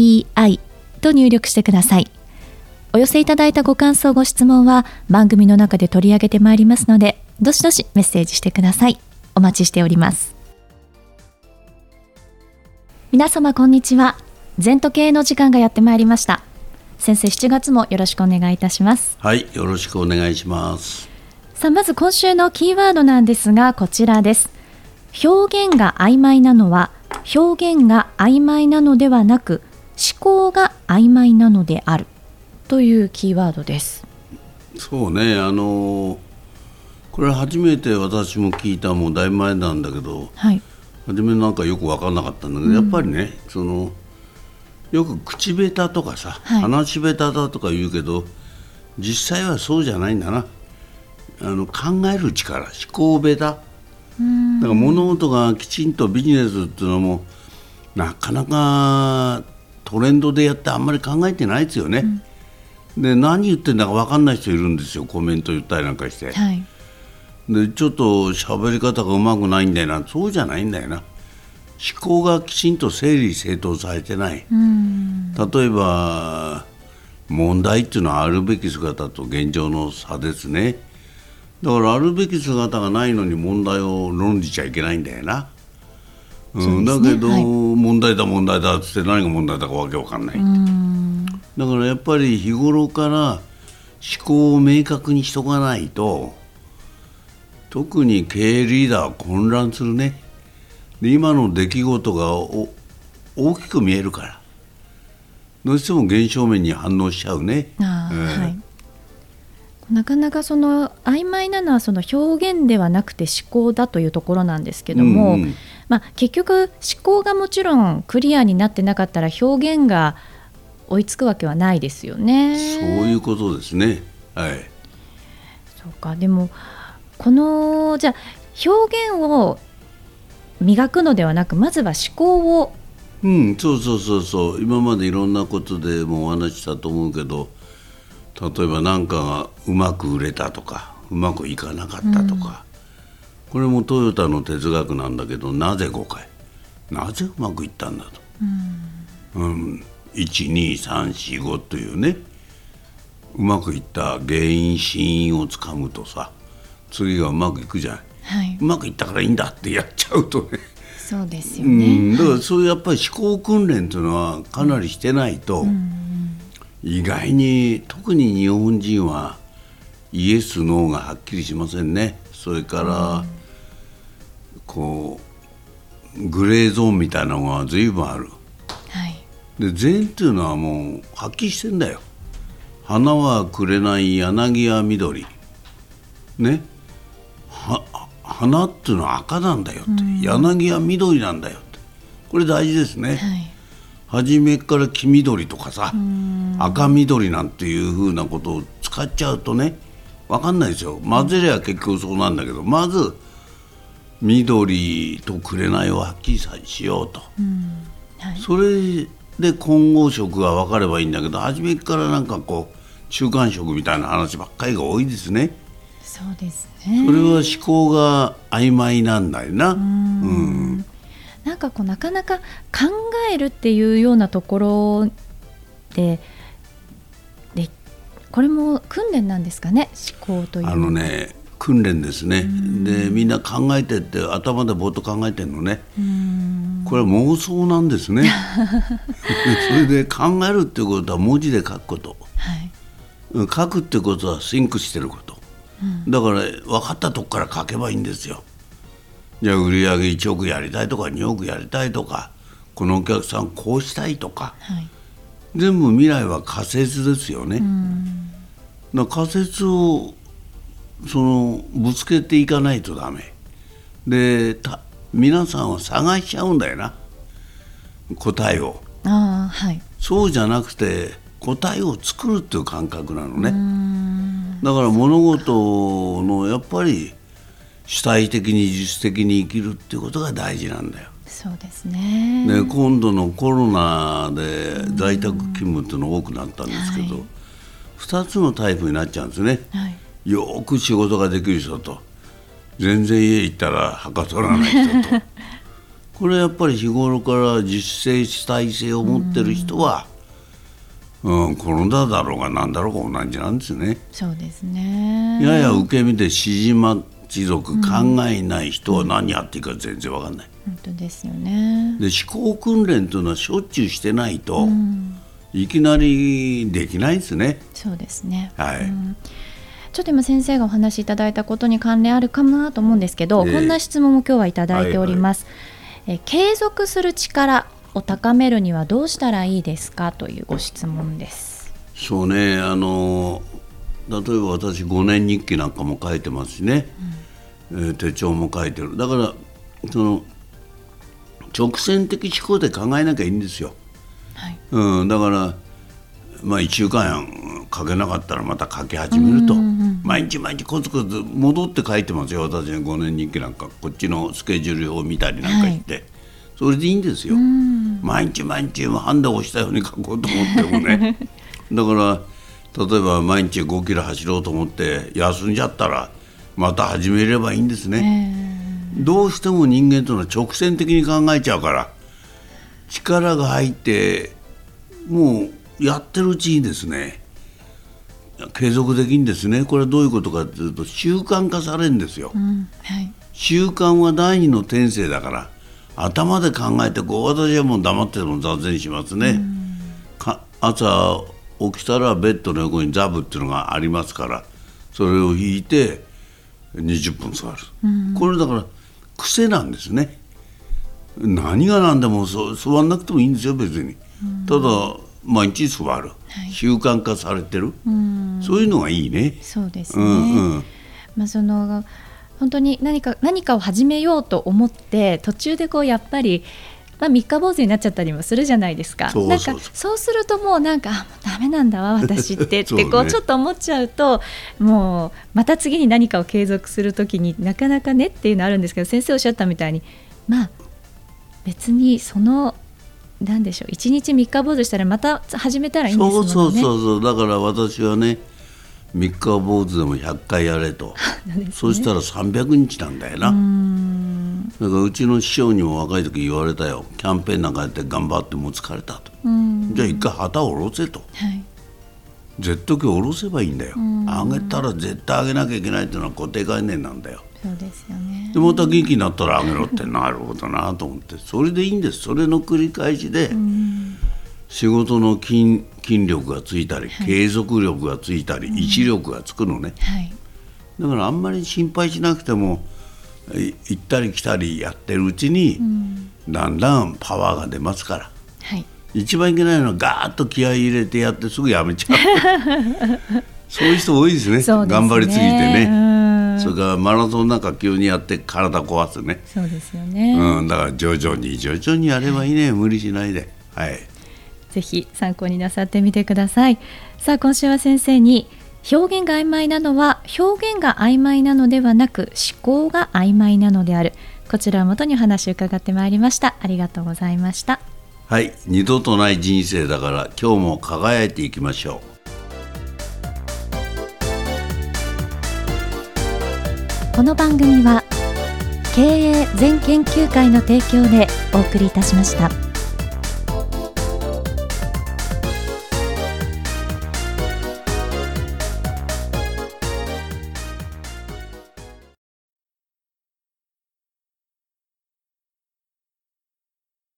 ZENTOKEIEI と入力してください。お寄せいただいたご感想、ご質問は番組の中で取り上げてまいりますので、どしどしメッセージしてください。お待ちしております。皆様こんにちは。全時計の時間がやってまいりました。先生、7月もよろしくお願いいたします。はい、よろしくお願いします。さあ、まず今週のキーワードなんですが、こちらです。表現が曖昧なのは表現が曖昧なのではなく思考が曖昧なのである。というキーワードです。そうね。あのこれ初めて私も聞いたもうだいぶ前なんだけど、はい、初めなんかよく分からなかったんだけど、うん、やっぱりねそのよく口下手とかさ、はい、話下手だとか言うけど実際はそうじゃないんだな。あの考える力思考下手。だから物事がきちんとビジネスっていうのもなかなかトレンドでやってあんまり考えてないですよね。うん、で何言ってんだか分かんない人いるんですよコメント言ったりなんかして。はい、でちょっと喋り方がうまくないんだよなそうじゃないんだよな。思考がきちんと整理整頓されてない。例えば問題っていうのはあるべき姿と現状の差ですね。だからあるべき姿がないのに問題を論じちゃいけないんだよな。うん、ね、だけど、はい、問題だ問題だっつって何が問題だかわけわかんないだからやっぱり日頃から思考を明確にしとかないと特に経営リーダーは混乱するね。で今の出来事が大きく見えるから。どうしても現象面に反応しちゃうね。あえー、はいなかなかその曖昧なのはその表現ではなくて思考だというところなんですけども、うんまあ、結局思考がもちろんクリアになってなかったら表現が追いつくわけはないですよね。そういうことですね。はい。そうかでもこのじゃあ表現を磨くのではなくまずは思考をうんそうそうそうそう今までいろんなことでもお話したと思うけど例えば何かがうまく売れたとかうまくいかなかったとか、うん、これもトヨタの哲学なんだけどなぜ誤解？なぜうまくいったんだと、うん、うん、12345というねうまくいった原因死因をつかむとさ次がうまくいくじゃない、はい、うまくいったからいいんだってやっちゃうとね。そうですよね、うん、だからそういうやっぱり思考訓練というのはかなりしてないと、うん意外に特に日本人はイエスノーがはっきりしませんね。それから、こうグレーゾーンみたいなのが随分ある、はい、で禅っていうのはもうはっきりしてんだよ。花はくれない柳は緑。ね。花っていうのは赤なんだよって、柳は緑なんだよって。これ大事ですね、はい初めから黄緑とかさ赤緑なんていうふうなことを使っちゃうとね分かんないですよ。混ぜりゃ結局そうなんだけどまず緑と紅をはっきりしようと、はい、それで混合色が分かればいいんだけど初めからなんかこう中間色みたいな話ばっかりが多いですね。そうですね。それは思考が曖昧なんだよな。うんなんかこうなかなか考えるっていうようなところででこれも訓練なんですかね？思考という。あのね訓練ですね。でみんな考えてって頭でぼーっと考えてるのね。これは妄想なんですね。それで考えるっていうことは文字で書くこと、はい、書くってことはシンクしてること、うん、だから分かったとこから書けばいいんですよじゃあ売り上げ1億やりたいとか2億やりたいとかこのお客さんこうしたいとか、はい、全部未来は仮説ですよね。だ仮説をそのぶつけていかないとダメ。で皆さんは探しちゃうんだよな。答えを。あはい。そうじゃなくて答えを作るっていう感覚なのね。だから物事のやっぱり主体的に自主的に生きるっていうことが大事なんだよ。そうですね。で今度のコロナで在宅勤務っていうの多くなったんですけど、はい、2つのタイプになっちゃうんですね、はい、よく仕事ができる人と全然家行ったらはか取らない人と。これやっぱり日頃から自主性主体性を持ってる人は、うん、転んだだろうが何だろうが同じなんですね。そうですね。やや受け身で指示待ち族考えない人は何やっていいか全然わかんない。本当ですよね。で思考訓練というのはしょっちゅうしてないと、うん、いきなりできないですね。そうですね、はい、うん。ちょっと今先生がお話しいただいたことに関連あるかなと思うんですけど、えー、こんな質問も今日はいただいております、はいはい、え継続する力を高めるにはどうしたらいいですかというご質問です。そうねあの例えば私5年日記なんかも書いてますしね、うん、えー、手帳も書いてる。だからその直線的思考で考えなきゃいいんですよ、はい。うん、だからまあ1週間書けなかったらまた書き始めると、毎日毎日コツコツ戻って書いてますよ。私ね5年日記なんかこっちのスケジュールを見たりなんかして、はい、それでいいんですよ、毎日毎日ハンダをしたように書こうと思ってもね。だから例えば毎日5キロ走ろうと思って休んじゃったらまた始めればいいんですね。どうしても人間というのは直線的に考えちゃうから力が入ってもうやってるうちにですね継続できんですね。これはどういうことかというと習慣化されるんですよ、うんはい、習慣は第二の天性だから頭で考えてこう私はもう黙ってても座禅しますね、うん、朝起きたらベッドの横にザブっていうのがありますからそれを引いて20分座る、うん、これだから癖なんですね。何が何でも座らなくてもいいんですよ別に、ただ毎日座る、はい、習慣化されてる、そういうのがいいね。そうですね、うんうん、まあその本当に何か何かを始めようと思って途中でこうやっぱりまあ、三日坊主になっちゃったりもするじゃないですか。なんかそうするともうなんかダメなんだわ私って ってこうちょっと思っちゃうともうまた次に何かを継続する時になかなかねっていうのあるんですけど先生おっしゃったみたいにまあ別にそのなんでしょう一日三日坊主したらまた始めたらいいんですもんね。そうそうそうだから私はね三日坊主でも100回やれと、ね、そしたら300日なんだよな。だからうちの師匠にも若い時言われたよ。キャンペーンなんかやって頑張ってもう疲れたと、じゃあ一回旗を下ろせと、はい、ジェット機を下ろせばいいんだよ。上げたら絶対上げなきゃいけないっていうのは固定概念なんだよ。そうですよね。でまた元気になったら上げろってなるほどなと思って。それでいいんです。それの繰り返しで仕事の筋筋力がついたり、はい、継続力がついたり、意志力がつくのね、はい、だからあんまり心配しなくても行ったり来たりやってるうちに、だんだんパワーが出ますから、はい、一番いけないのはガーッと気合い入れてやってすぐやめちゃう。そういう人多いですね、ね、頑張りすぎてね。それからマラソンなんか急にやって体壊すね。そうですよね、うん、だから徐々に徐々にやればいいね、はい、無理しないで。はい。ぜひ参考になさってみてください。さあ今週は先生に表現が曖昧なのは表現が曖昧なのではなく思考が曖昧なのである。こちらをもとにお話を伺ってまいりました。ありがとうございました。はい。二度とない人生だから今日も輝いていきましょう。この番組は経営全研究会の提供でお送りいたしました。